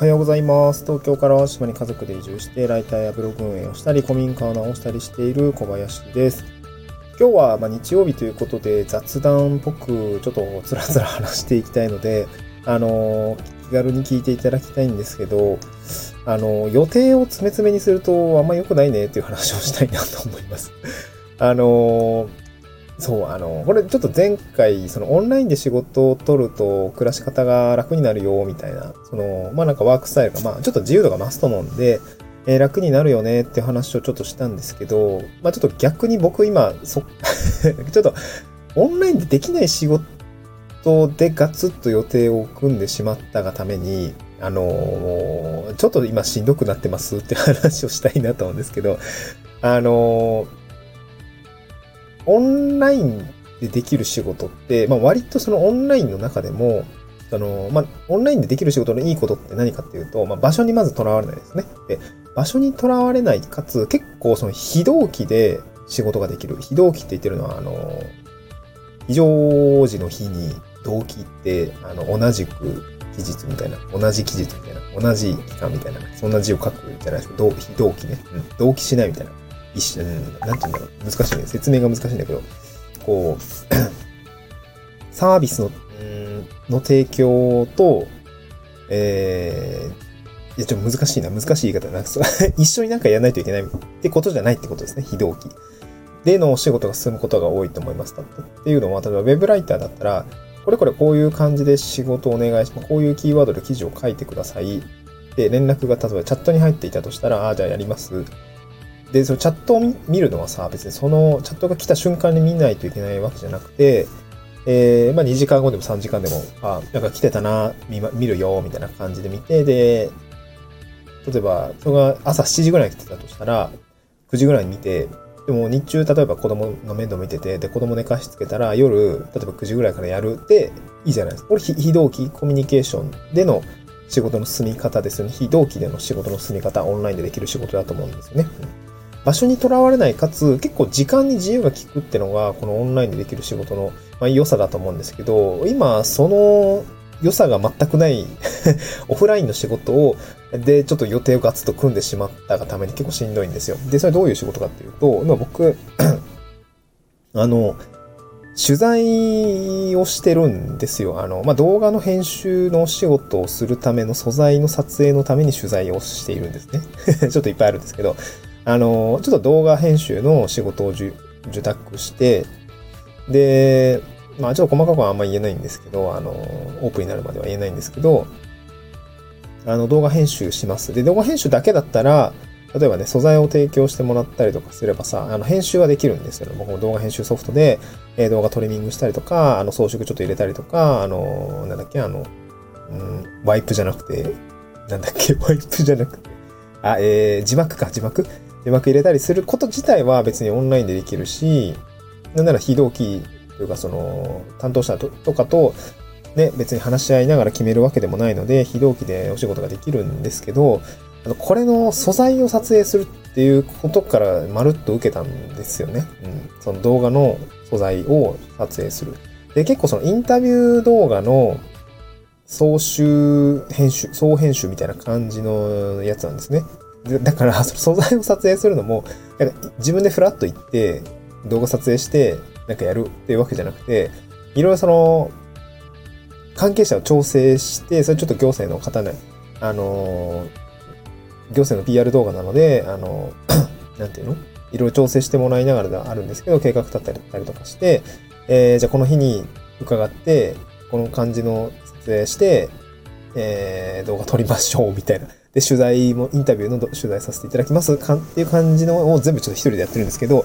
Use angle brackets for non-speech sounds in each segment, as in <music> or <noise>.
はようございます。東京から島に家族で移住して、ライターやブログ運営をしたり、古民家を直したりしている小林です。今日はま日曜日ということで雑談っぽくちょっとつらつら話していきたいので、あのー気軽に聞いていただきたいんですけど、あのー予定を詰め詰めにするとあんま良くないねっていう話をしたいなと思います。あのーそう、あの、これちょっと前回、そのオンラインで仕事を取ると暮らし方が楽になるよ、みたいな、その、まあなんかワークスタイルが、まあちょっと自由度が増すと思うんで、えー楽になるよねって話をちょっとしたんですけど、まあちょっと逆に僕今、そ、<laughs> ちょっとオンラインでできない仕事でガツッと予定を組んでしまったがために、あのーちょっと今しんどくなってますって話をしたいなと思うんですけど、あのーオンラインでできる仕事って、まあ、割とそのオンラインの中でも、あの、まあ、オンラインでできる仕事のいいことって何かっていうと、まあ、場所にまずとらわれないですね。で、場所にとらわれない、かつ結構その非同期で仕事ができる。非同期って言ってるのは、あの、非常時の日に同期って、あの、同じく期日みたいな、同じ期日みたいな、同じ期間みたいな、そんな字を書くじゃないですか。同非同期ね。うん。同期しないみたいな。一緒、うん、なんて言うんだろう。難しいね。説明が難しいんだけど、こう、<coughs> サービスの、うんの提供と、えー、いや、ちょっと難しいな。難しい言い方だな。そう <laughs> 一緒になんかやらないといけないってことじゃないってことですね。非同期。でのお仕事が進むことが多いと思います。っていうのは、例えばウェブライターだったら、これこれこういう感じで仕事をお願いします。こういうキーワードで記事を書いてください。で、連絡が例えばチャットに入っていたとしたら、ああ、じゃあやります。で、そのチャットを見るのはさ、別にそのチャットが来た瞬間に見ないといけないわけじゃなくて、えー、まあ2時間後でも3時間でも、あ、なんか来てたな、見,、ま、見るよ、みたいな感じで見て、で、例えば、それが朝7時ぐらいに来てたとしたら、9時ぐらいに見て、でも日中、例えば子供の面倒見てて、で、子供寝かしつけたら、夜、例えば9時ぐらいからやるって、いいじゃないですか。これ、非非同期コミュニケーションでの仕事の進み方ですよね。非同期での仕事の進み方、オンラインでできる仕事だと思うんですよね。うん場所にとらわれない、かつ結構時間に自由が利くってのが、このオンラインでできる仕事の、まあ、良さだと思うんですけど、今、その良さが全くない <laughs> オフラインの仕事を、で、ちょっと予定をガツッと組んでしまったがために結構しんどいんですよ。で、それどういう仕事かっていうと、今僕、<clears throat> あの、取材をしてるんですよ。あの、まあ、動画の編集のお仕事をするための素材の撮影のために取材をしているんですね。<laughs> ちょっといっぱいあるんですけど、あの、ちょっと動画編集の仕事を受託して、で、まあちょっと細かくはあんま言えないんですけど、あの、オープンになるまでは言えないんですけど、あの、動画編集します。で、動画編集だけだったら、例えばね、素材を提供してもらったりとかすればさ、あの、編集はできるんですよ。僕も動画編集ソフトで、えー動画トリミングしたりとか、あの、装飾ちょっと入れたりとか、あの、なんだっけ、あの、うん、ワイプじゃなくて、なんだっけ、ワイプじゃなくて、あ、えー、字幕か、字幕字幕入れたりすること自体は別にオンラインでできるし、なんなら非同期というかその担当者ととかとね、別に話し合いながら決めるわけでもないので、非同期でお仕事ができるんですけど、あのこれの素材を撮影するっていうことからまるっと受けたんですよね。うん。その動画の素材を撮影する。で、結構そのインタビュー動画の総集編集、総編集みたいな感じのやつなんですね。でだから、素材を撮影するのも、なんか自分でフラッと行って、動画撮影して、なんかやるっていうわけじゃなくて、いろいろその、関係者を調整して、それちょっと行政の方ね、あの行政の PR 動画なので、あのー <clears throat> なんていうの？いろいろ調整してもらいながらではあるんですけど、計画立ったりだったりとかして、えーじゃあこの日に伺って、この感じの撮影して、えー動画撮りましょう、みたいな。で、取材も、インタビューの取材させていただきますかっていう感じのを全部ちょっと一人でやってるんですけど、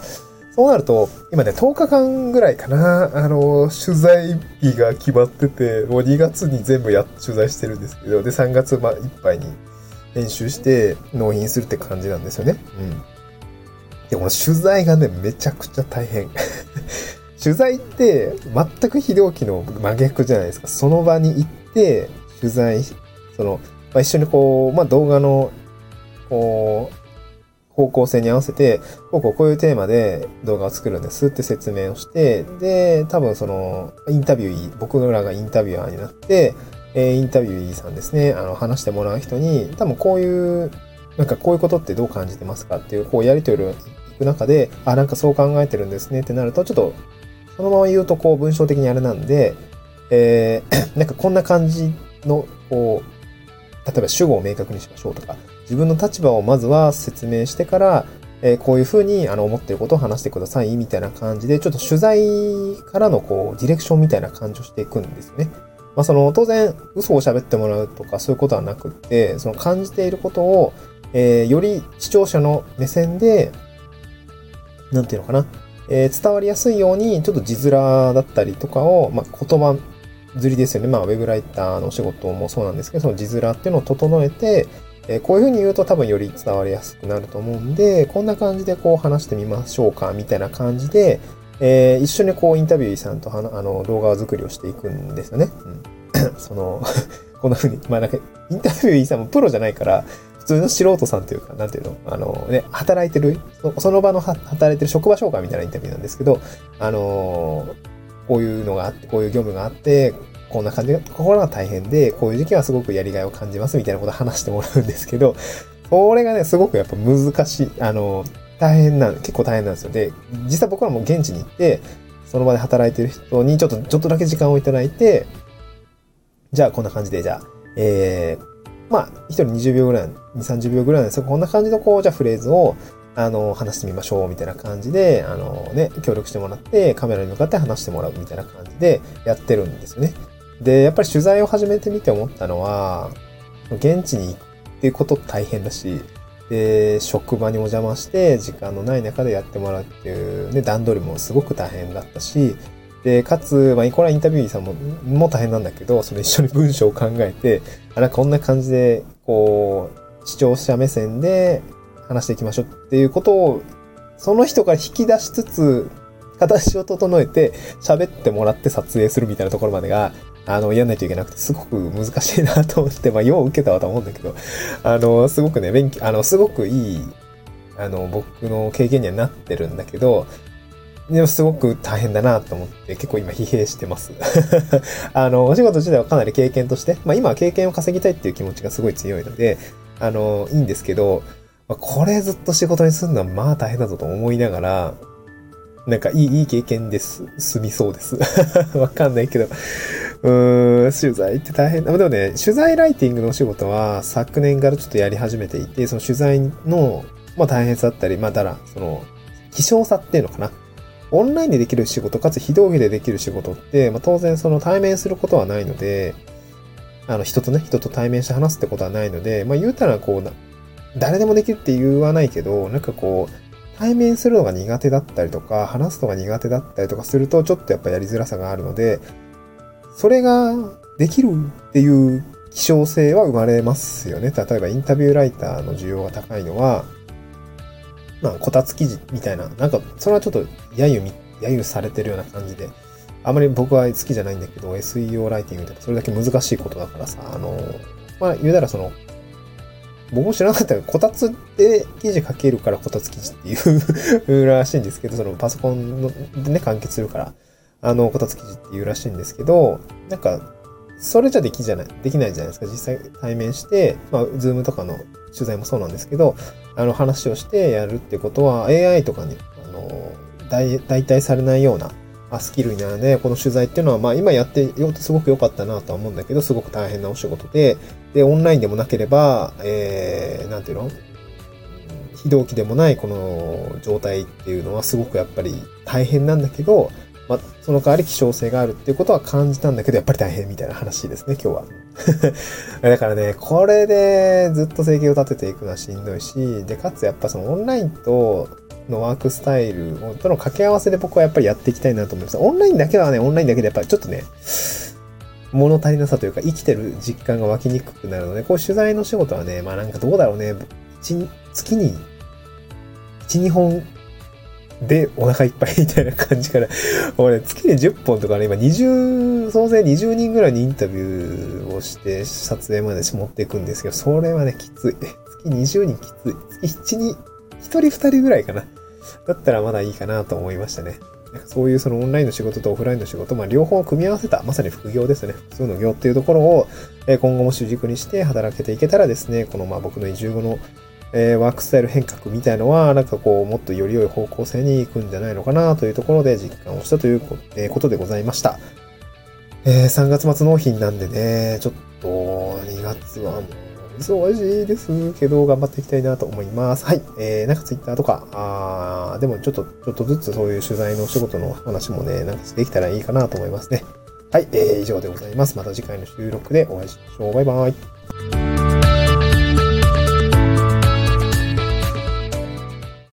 そうなると、今ね、10日間ぐらいかな、あの、取材日が決まってて、もう2月に全部や、取材してるんですけど、で、3月まあいっぱいに編集して納品するって感じなんですよね。うん。で、この取材がね、めちゃくちゃ大変。<laughs> 取材って全く非同期の真逆じゃないですか。その場に行って、取材、その、まあ、一緒にこう、まあ、動画の、こう、方向性に合わせて、こうこうこういうテーマで動画を作るんですって説明をして、で、多分その、インタビュー、僕らがインタビュアーになって、え、インタビューさんですね、あの、話してもらう人に、多分こういう、なんかこういうことってどう感じてますかっていう、こうやりとりをいく中で、あ、なんかそう考えてるんですねってなると、ちょっと、そのまま言うとこう文章的にあれなんで、えー、<clears throat> なんかこんな感じの、こう、例えば主語を明確にしましょうとか、自分の立場をまずは説明してから、えー、こういうふうにあの思っていることを話してくださいみたいな感じで、ちょっと取材からのこう、ディレクションみたいな感じをしていくんですよね。まあ、その、当然、嘘を喋ってもらうとかそういうことはなくって、その感じていることを、えー、より視聴者の目線で、なんていうのかな、えー、伝わりやすいように、ちょっと字面だったりとかを、まあ、言葉釣りですよね。まあ、ウェブライターの仕事もそうなんですけど、その字面っていうのを整えて、え、こういうふうに言うと多分より伝わりやすくなると思うんで、こんな感じでこう話してみましょうか、みたいな感じで、えー、一緒にこうインタビューさんとあの動画作りをしていくんですよね。うん、その <laughs> こんな風に、まあなんか、インタビューさんもプロじゃないから、普通の素人さんというか、なんていうの、あのね、働いてる、その場の働いてる職場紹介みたいなインタビューなんですけど、あの、こういうのがあって、こういう業務があって、こんな感じが、心が大変で、こういう時期はすごくやりがいを感じますみたいなことを話してもらうんですけど、これがね、すごくやっぱ難しい、あの、大変な、結構大変なんですよ。で、実際僕らも現地に行って、その場で働いてる人にちょっと、ちょっとだけ時間をいただいて、じゃあこんな感じで、じゃあ、えー、まあ、一人20秒ぐらい、2、30秒ぐらいなんですけど、こんな感じのこう、じゃあフレーズを、あの、話してみましょう、みたいな感じで、あのね、協力してもらって、カメラに向かって話してもらう、みたいな感じでやってるんですよね。で、やっぱり取材を始めてみて思ったのは、現地に行ってこと大変だし、で、職場にお邪魔して、時間のない中でやってもらうっていうね、段取りもすごく大変だったし、で、かつ、まあ、これはインタビューさんも、も大変なんだけど、その一緒に文章を考えて、あら、こんな感じで、こう、視聴者目線で話していきましょうっていうことを、その人から引き出しつつ、形を整えて、喋ってもらって撮影するみたいなところまでが、あの、やんないといけなくて、すごく難しいなと思って、まあ、よう受けたわと思うんだけど、あの、すごくね、勉強、あの、すごくいい、あの、僕の経験にはなってるんだけど、でもすごく大変だなと思って結構今疲弊してます。<laughs> あの、お仕事自体はかなり経験として、まあ今は経験を稼ぎたいっていう気持ちがすごい強いので、あの、いいんですけど、まあ、これずっと仕事にするのはまあ大変だぞと思いながら、なんかいい、いい経験です。済みそうです。<laughs> わかんないけど。うーん、取材って大変だ。でもね、取材ライティングのお仕事は昨年からちょっとやり始めていて、その取材の、まあ大変さだったり、まあだら、その、希少さっていうのかな。オンラインでできる仕事、かつ非同期でできる仕事って、まあ当然その対面することはないので、あの人とね、人と対面して話すってことはないので、まあ言うたらこうな、誰でもできるって言わないけど、なんかこう、対面するのが苦手だったりとか、話すのが苦手だったりとかすると、ちょっとやっぱやりづらさがあるので、それができるっていう希少性は生まれますよね。例えばインタビューライターの需要が高いのは、まあ、こたつ記事みたいな、なんか、それはちょっと揶揄、揶揄されてるような感じで、あまり僕は好きじゃないんだけど、SEO ライティングってそれだけ難しいことだからさ、あの、まあ、言うたらその、僕も知らなかったけど、こたつで記事書けるからこたつ記事っていうらしいんですけど、そのパソコンでね、完結するから、あの、こたつ記事っていうらしいんですけど、なんか、それじゃできじゃない、できないじゃないですか。実際対面して、まあ、ズームとかの取材もそうなんですけど、あの、話をしてやるってことは、AI とかに、あの、代替されないような、あスキルになるので、この取材っていうのは、まあ今やってよってすごく良かったなとは思うんだけど、すごく大変なお仕事で、で、オンラインでもなければ、えー、なんていうの？非同期でもないこの状態っていうのはすごくやっぱり大変なんだけど、まあ、その代わり希少性があるっていうことは感じたんだけど、やっぱり大変みたいな話ですね、今日は。<laughs> だからね、これでずっと生計を立てていくのはしんどいし、で、かつやっぱそのオンラインとのワークスタイルとの掛け合わせで僕はやっぱりやっていきたいなと思います。オンラインだけはね、オンラインだけでやっぱりちょっとね、物足りなさというか生きてる実感が湧きにくくなるので、こう取材の仕事はね、まあなんかどうだろうね、月に1、2本でお腹いっぱいみたいな感じから、<laughs> 俺月に10本とかね、今20、総勢20人ぐらいにインタビューをして撮影まで持っていくんですけど、それはね、きつい。月20人きつい。月7人、1人2人ぐらいかな。だったらまだいいかなと思いましたね。そういうそのオンラインの仕事とオフラインの仕事、まあ両方組み合わせた、まさに副業ですね。普通の業っていうところを、え今後も主軸にして働けていけたらですね、このまあ僕の移住後のえ、ワークスタイル変革みたいのは、なんかこう、もっとより良い方向性に行くんじゃないのかなというところで実感をしたということでございました。えー、3月末納品なんでね、ちょっと2月はもう忙しいですけど、頑張っていきたいなと思います。はい。えー、なんか Twitter とか、あーでもちょっと、ちょっとずつそういう取材のお仕事の話もね、なんかできたらいいかなと思いますね。はい。えー、以上でございます。また次回の収録でお会いしましょう。バイバイ。